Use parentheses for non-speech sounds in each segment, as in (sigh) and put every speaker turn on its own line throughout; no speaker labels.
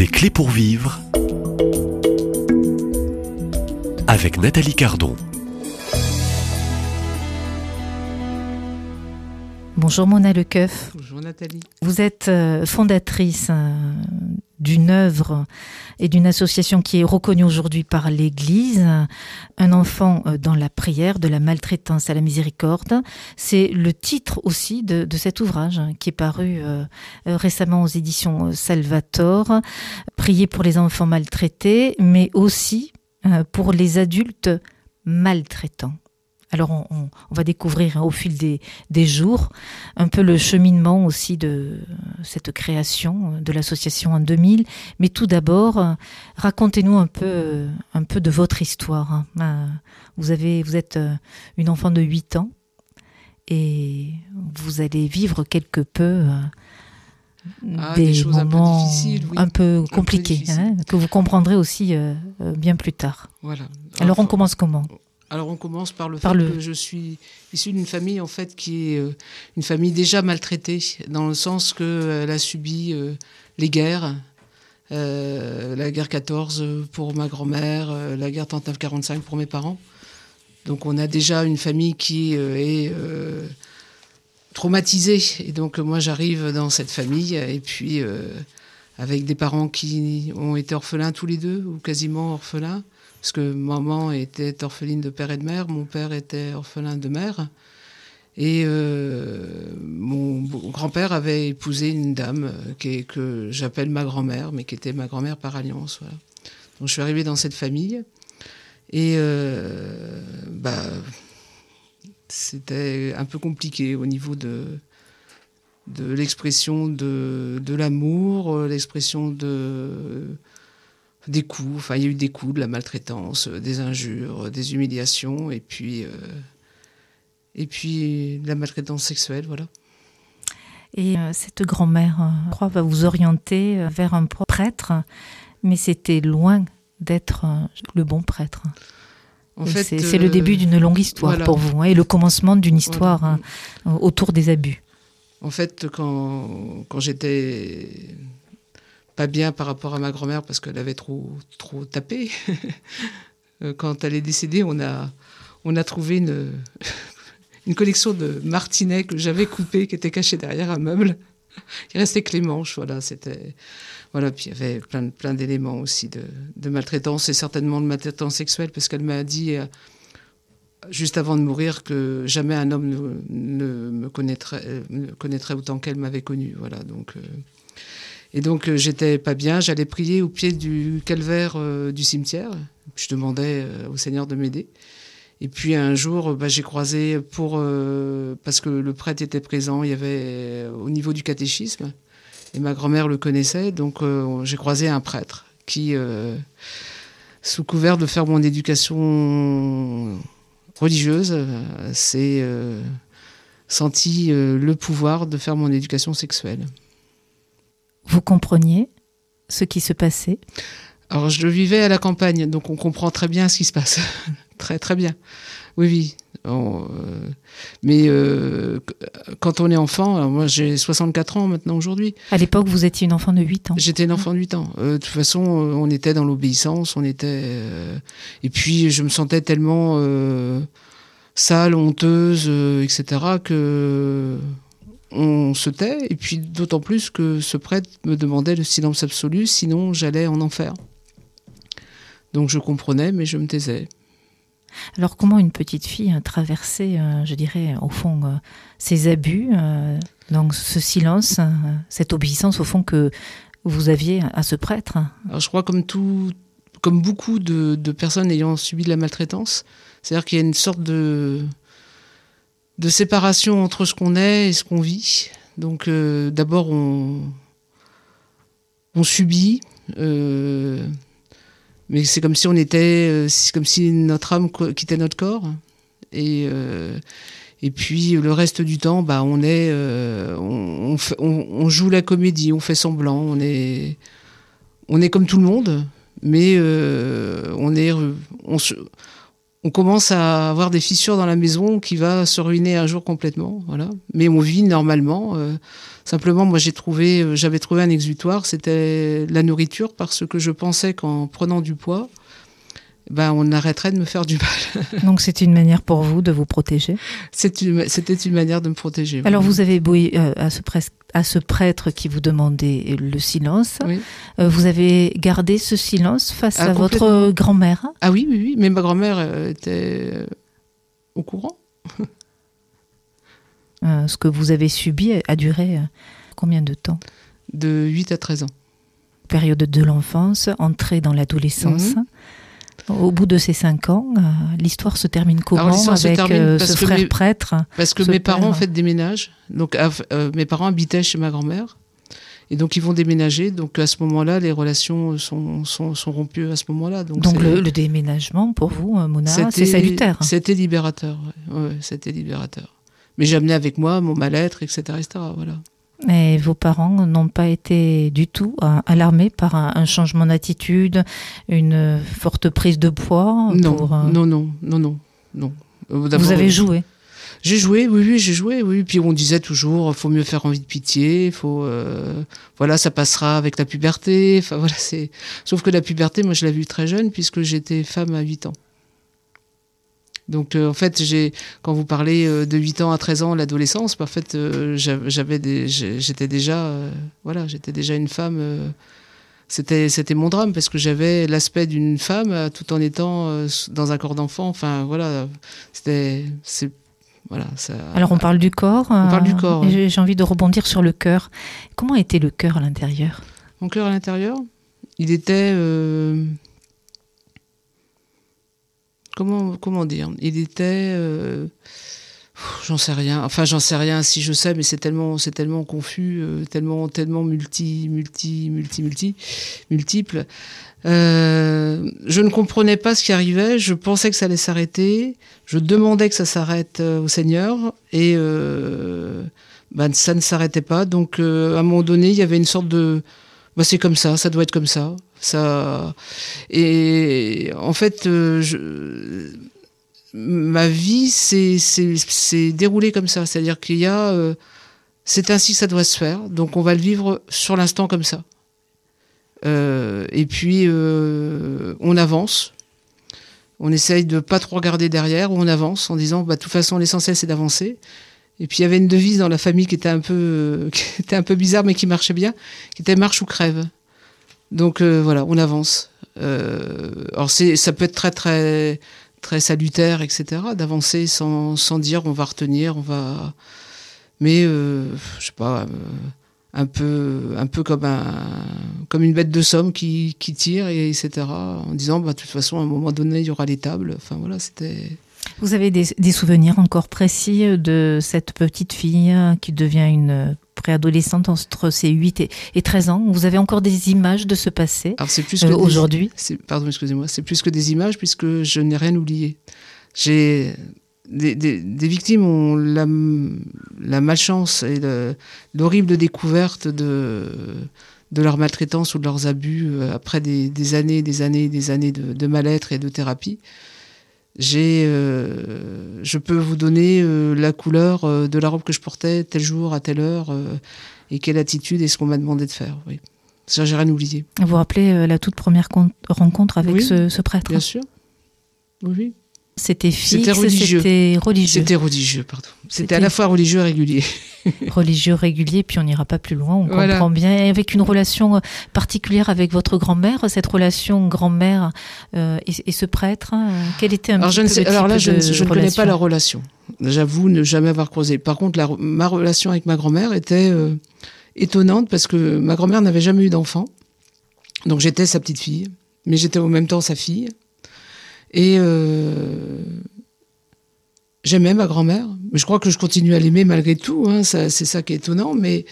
Des clés pour vivre avec Nathalie Cardon.
Bonjour Mona Lecoeuf.
Bonjour Nathalie.
Vous êtes euh, fondatrice euh, d'une œuvre et d'une association qui est reconnue aujourd'hui par l'Église, Un enfant euh, dans la prière, de la maltraitance à la miséricorde. C'est le titre aussi de, cet ouvrage hein, qui est paru récemment aux éditions Salvator. Prier pour les enfants maltraités, mais aussi pour les adultes maltraitants. Alors on, va découvrir hein, au fil des, jours un peu le cheminement aussi de cette création de l'association en 2000. Mais tout d'abord, racontez-nous un peu, un peu de votre histoire. Hein. Euh, vous, avez, vous êtes euh, une enfant de 8 ans et vous allez vivre quelque peu euh,
ah, des, moments
un peu, compliqués, hein, que vous comprendrez aussi bien plus tard.
Voilà.
Alors on commence comment?
Alors on commence par le fait que je suis issu d'une famille en fait qui est euh, une famille déjà maltraitée dans le sens qu'elle a subi euh, les guerres, euh, la guerre 14 pour ma grand-mère, la guerre 39-45 pour mes parents. Donc on a déjà une famille qui est traumatisée et donc moi j'arrive dans cette famille et puis avec des parents qui ont été orphelins tous les deux ou quasiment orphelins parce que maman était orpheline de père et de mère, mon père était orphelin de mère. Et euh, mon grand-père avait épousé une dame euh, que j'appelle ma grand-mère, mais qui était ma grand-mère par alliance. Donc je suis arrivée dans cette famille. Et euh, bah, c'était un peu compliqué au niveau de, l'expression de l'amour, l'expression de des coups. Enfin, il y a eu des coups, de la maltraitance, euh, des injures, euh, des humiliations, et puis, euh, et puis de la maltraitance sexuelle, voilà.
Et cette grand-mère, je crois, va vous orienter vers un prêtre, mais c'était loin d'être le bon prêtre. En fait, c'est le début d'une longue histoire pour vous, hein, et le commencement d'une histoire hein, autour des abus.
En fait, quand, quand j'étais pas bien par rapport à ma grand-mère parce qu'elle avait trop, trop tapé. (laughs) Euh, quand elle est décédée, on a, on a trouvé une, (laughs) une collection de martinets que j'avais coupés, qui étaient cachés derrière un meuble. Il restait que les manches, voilà, c'était... Voilà, puis il y avait plein, plein d'éléments aussi de, maltraitance, et certainement de maltraitance sexuelle, parce qu'elle m'a dit, euh, juste avant de mourir, que jamais un homme ne, me connaîtrait, euh, connaîtrait autant qu'elle m'avait connu, voilà, donc... Et donc euh, j'étais pas bien, j'allais prier au pied du calvaire euh, du cimetière. Je demandais euh, au Seigneur de m'aider. Et puis un jour, bah, j'ai croisé pour parce que le prêtre était présent, il y avait au niveau du catéchisme et ma grand-mère le connaissait, donc j'ai croisé un prêtre qui, sous couvert de faire mon éducation religieuse, s'est senti le pouvoir de faire mon éducation sexuelle
vous compreniez ce qui se passait?
Alors je le vivais à la campagne, donc on comprend très bien ce qui se passe. (laughs) très très bien. Oui, oui. Euh, mais euh, quand on est enfant, moi j'ai 64 ans maintenant aujourd'hui.
À l'époque, vous étiez une enfant de 8 ans.
J'étais une enfant de 8 ans. Euh, de toute façon, on était dans l'obéissance, on était. et puis je me sentais tellement sale, honteuse, etc., que on se tait, et puis d'autant plus que ce prêtre me demandait le silence absolu, sinon j'allais en enfer. Donc je comprenais, mais je me taisais.
Alors comment une petite fille a traversé, euh, je dirais, au fond, euh, ces abus, euh, donc ce silence, cette obéissance au fond que vous aviez à ce prêtre?
Alors je crois comme tout, comme beaucoup de personnes ayant subi de la maltraitance, c'est-à-dire qu'il y a une sorte de de séparation entre ce qu'on est et ce qu'on vit. Donc euh, d'abord on, subit, euh, mais c'est comme si on était, euh, c'est comme si notre âme quittait notre corps. Et, et puis le reste du temps, bah, on est, on, on, joue la comédie, on fait semblant, on est, on est comme tout le monde, mais on est, on se, on commence à avoir des fissures dans la maison qui va se ruiner un jour complètement. Voilà. Mais on vit normalement. Euh, simplement, moi, j'ai trouvé, euh, j'avais trouvé un exutoire, c'était la nourriture, parce que je pensais qu'en prenant du poids, ben, on arrêterait de me faire du mal. (laughs)
Donc c'est une manière pour vous de vous protéger?
C'était une, manière de me protéger.
Alors vous avez beau euh, à, ce à, ce prêtre qui vous demandait le silence, euh, vous avez gardé ce silence face ah, à votre grand-mère?
Ah oui, oui, oui, mais ma grand-mère euh, était au courant. (laughs)
ce que vous avez subi a duré combien de temps?
De 8 à 13 ans.
Période de l'enfance, entrée dans l'adolescence. Mhm. Au bout de ces cinq ans, euh, l'histoire se termine comment avec euh, ce frère prêtre
Parce que mes parents ont fait déménage. Donc euh, mes parents habitaient chez ma grand-mère. Et donc ils vont déménager. Donc à ce moment-là, les relations sont, sont, sont, rompues à ce moment-là.
Donc, donc le, déménagement pour vous, Mona, c'est salutaire.
C'était libérateur. Ouais. c'était libérateur. Mais j'ai amené avec moi mon mal-être, etc., etc. Voilà.
Mais vos parents n'ont pas été du tout euh, alarmés par un, changement d'attitude, une forte prise de poids
Non, euh, non, non, non, non, non.
Euh, Vous avez joué
j'ai joué, oui, oui, j'ai joué, oui. Puis on disait toujours, faut mieux faire envie de pitié, faut, voilà, ça passera avec la puberté. Enfin voilà, c'est. Sauf que la puberté, moi, je l'ai vue très jeune puisque j'étais femme à 8 ans. Donc euh, en fait, j'ai quand vous parlez euh, de 8 ans à 13 ans, l'adolescence, bah, en fait, euh, j'avais j'étais déjà voilà, j'étais déjà une femme c'était c'était mon drame parce que j'avais l'aspect d'une femme tout en étant dans un corps d'enfant. Enfin voilà, c'était c'est voilà, ça...
Alors on parle du corps.
On parle du corps.
J'ai envie de rebondir sur le cœur. Comment était le cœur à l'intérieur?
Mon cœur à l'intérieur, il était comment, dire Il était. Euh, j'en sais rien. Enfin, j'en sais rien si je sais, mais c'est tellement, c'est tellement confus, euh, tellement, tellement multi, multi, multi, multi, multiple. Euh, je ne comprenais pas ce qui arrivait. Je pensais que ça allait s'arrêter. Je demandais que ça s'arrête au Seigneur et ben, ça ne s'arrêtait pas. Donc, à un moment donné, il y avait une sorte de, bah, c'est comme ça, ça doit être comme ça. Ça et en fait, euh, je, ma vie s'est déroulée comme ça, c'est-à-dire qu'il y a, euh, c'est ainsi que ça doit se faire. Donc on va le vivre sur l'instant comme ça. Euh, et puis on avance. On essaye de pas trop regarder derrière, on avance en disant, bah, de toute façon, l'essentiel c'est d'avancer. Et puis il y avait une devise dans la famille qui était un peu, (laughs) qui était un peu bizarre, mais qui marchait bien, qui était marche ou crève. Donc euh, voilà, on avance. Euh, alors ça peut être très très très salutaire, etc. D'avancer sans, sans dire on va retenir, on va. Mais euh, je sais pas, euh, un peu un peu comme un comme une bête de somme qui, qui tire et etc. En disant bah de toute façon à un moment donné il y aura les tables. Enfin voilà, c'était.
Vous avez des, des, souvenirs encore précis de cette petite fille qui devient une préadolescente entre ses 8 et, 13 ans? Vous avez encore des images de ce passé euh, aujourd'hui?
Pardon, excusez-moi. C'est plus que des images puisque je n'ai rien oublié. J'ai des, victimes ont la, malchance et l'horrible découverte de, de leur maltraitance ou de leurs abus euh, après des, années, des années, des années de, de mal-être et de thérapie. J'ai, euh, je peux vous donner euh, la couleur euh, de la robe que je portais tel jour à telle heure et quelle attitude et ce qu'on m'a demandé de faire. Oui, ça j'ai rien oublié.
Vous vous rappelez la toute première rencontre avec ce, ce, prêtre?
Bien sûr. Oui.
C'était fixe, c'était religieux. C'était religieux.
C'était religieux, pardon. C'était à la fois religieux et régulier. (laughs)
religieux, régulier, puis on n'ira pas plus loin, on comprend bien. avec une relation euh, particulière avec votre grand-mère, cette relation grand-mère euh, et, ce prêtre, hein, quel était un
alors,
je ne sais,
alors là, je, ne connais pas la relation. J'avoue ne jamais avoir croisé. Par contre, la, ma relation avec ma grand-mère était euh, étonnante parce que ma grand-mère n'avait jamais eu d'enfant. Donc j'étais sa petite fille, mais j'étais en même temps sa fille. Et euh, j'aimais ma grand-mère. Je crois que je continue à l'aimer malgré tout. Hein, c'est ça qui est étonnant. Mais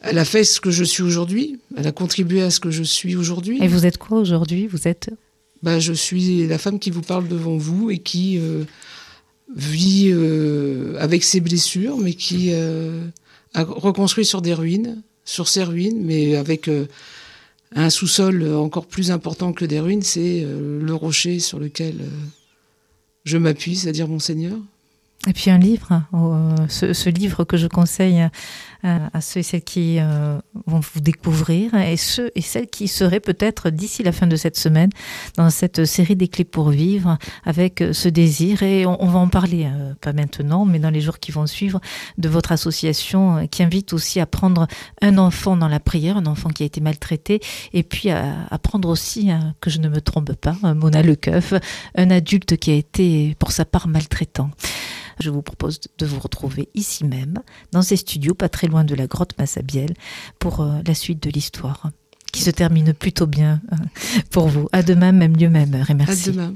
elle a fait ce que je suis aujourd'hui. Elle a contribué à ce que je suis aujourd'hui.
Et vous êtes quoi aujourd'hui? Vous êtes
bah, Je suis la femme qui vous parle devant vous et qui euh, vit euh, avec ses blessures, mais qui euh, a reconstruit sur des ruines, sur ses ruines, mais avec un sous-sol encore plus important que des ruines, c'est euh, le rocher sur lequel euh, je m'appuie, c'est-à-dire mon Seigneur.
Et puis un livre, euh, ce, livre que je conseille euh, à ceux et celles qui euh, vont vous découvrir et ceux et celles qui seraient peut-être d'ici la fin de cette semaine dans cette série des clés pour vivre avec ce désir. Et on, va en parler, pas maintenant, mais dans les jours qui vont suivre, de votre association qui invite aussi à prendre un enfant dans la prière, un enfant qui a été maltraité, et puis à, prendre aussi, que je ne me trompe pas, Mona Lekeuf, un adulte qui a été pour sa part maltraitant je vous propose de vous retrouver ici même, dans ces studios, pas très loin de la grotte Massabielle, pour euh, la suite de l'histoire, qui se termine plutôt bien euh, pour vous. À demain, même lieu, même heure, merci.
À demain.